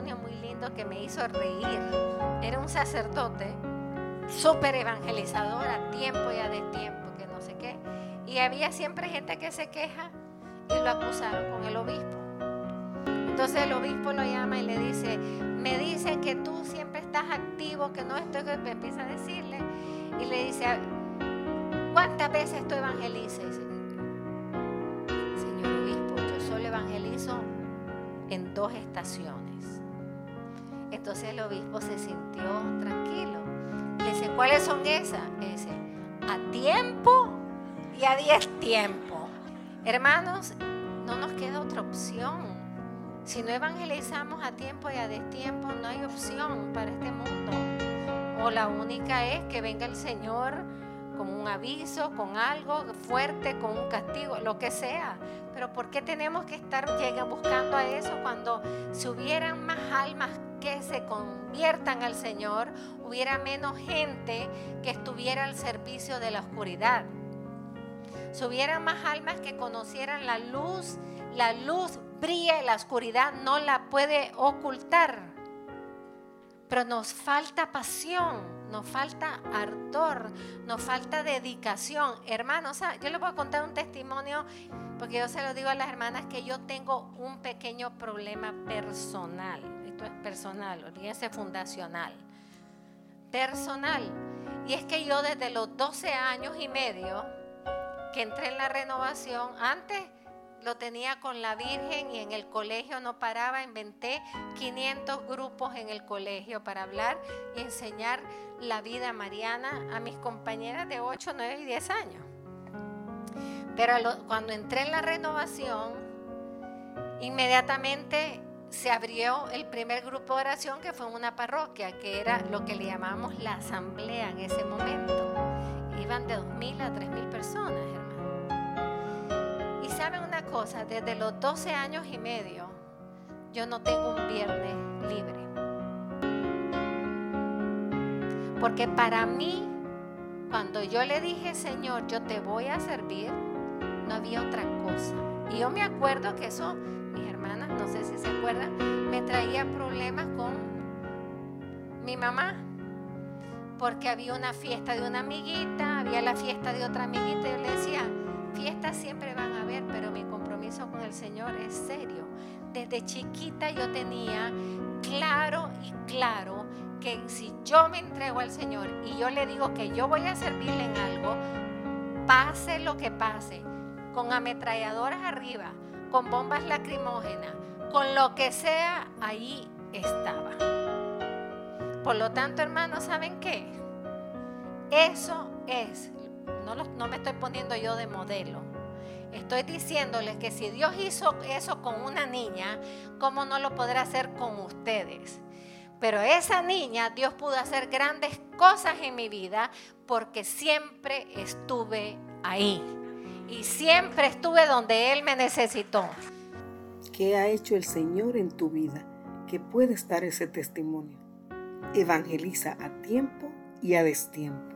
muy lindo que me hizo reír. Era un sacerdote súper evangelizador a tiempo y a destiempo, que no sé qué. Y había siempre gente que se queja y lo acusaron con el obispo. Entonces el obispo lo llama y le dice, me dice que tú siempre estás activo, que no estoy, empieza a decirle. Y le dice, ¿cuántas veces tú evangelizas? Señor obispo, yo solo evangelizo en dos estaciones. Entonces el obispo se sintió tranquilo. Dice, ¿cuáles son esas? dice, a tiempo y a diez tiempo. Hermanos, no nos queda otra opción. Si no evangelizamos a tiempo y a destiempo, no hay opción para este mundo. O la única es que venga el Señor con un aviso, con algo fuerte, con un castigo, lo que sea. Pero ¿por qué tenemos que estar buscando a eso cuando si hubieran más almas que se conviertan al Señor, hubiera menos gente que estuviera al servicio de la oscuridad? Si hubieran más almas que conocieran la luz, la luz brilla y la oscuridad no la puede ocultar. Pero nos falta pasión, nos falta ardor, nos falta dedicación. Hermanos, yo les voy a contar un testimonio, porque yo se lo digo a las hermanas que yo tengo un pequeño problema personal. Es personal, olvídense fundacional. Personal. Y es que yo desde los 12 años y medio que entré en la renovación, antes lo tenía con la Virgen y en el colegio no paraba, inventé 500 grupos en el colegio para hablar y enseñar la vida mariana a mis compañeras de 8, 9 y 10 años. Pero cuando entré en la renovación, inmediatamente se abrió el primer grupo de oración que fue en una parroquia, que era lo que le llamamos la asamblea en ese momento. Iban de 2.000 a 3.000 personas, saben una cosa, desde los 12 años y medio yo no tengo un viernes libre. Porque para mí, cuando yo le dije, Señor, yo te voy a servir, no había otra cosa. Y yo me acuerdo que eso, no sé si se acuerdan, me traía problemas con mi mamá. Porque había una fiesta de una amiguita, había la fiesta de otra amiguita, y yo le decía, fiestas siempre van a haber, pero mi compromiso con el Señor es serio. Desde chiquita yo tenía claro y claro que si yo me entrego al Señor y yo le digo que yo voy a servirle en algo, pase lo que pase, con ametralladoras arriba, con bombas lacrimógenas, con lo que sea, ahí estaba. Por lo tanto, hermanos, ¿saben qué? Eso es no, me estoy poniendo yo de modelo. Estoy diciéndoles que si Dios hizo eso con una niña, ¿cómo no lo podrá hacer con ustedes? Pero esa niña, Dios pudo hacer grandes cosas en mi vida porque siempre estuve ahí. Y siempre estuve donde Él me necesitó. ¿Qué ha hecho el Señor en tu vida que puede estar ese testimonio? Evangeliza a tiempo y a destiempo.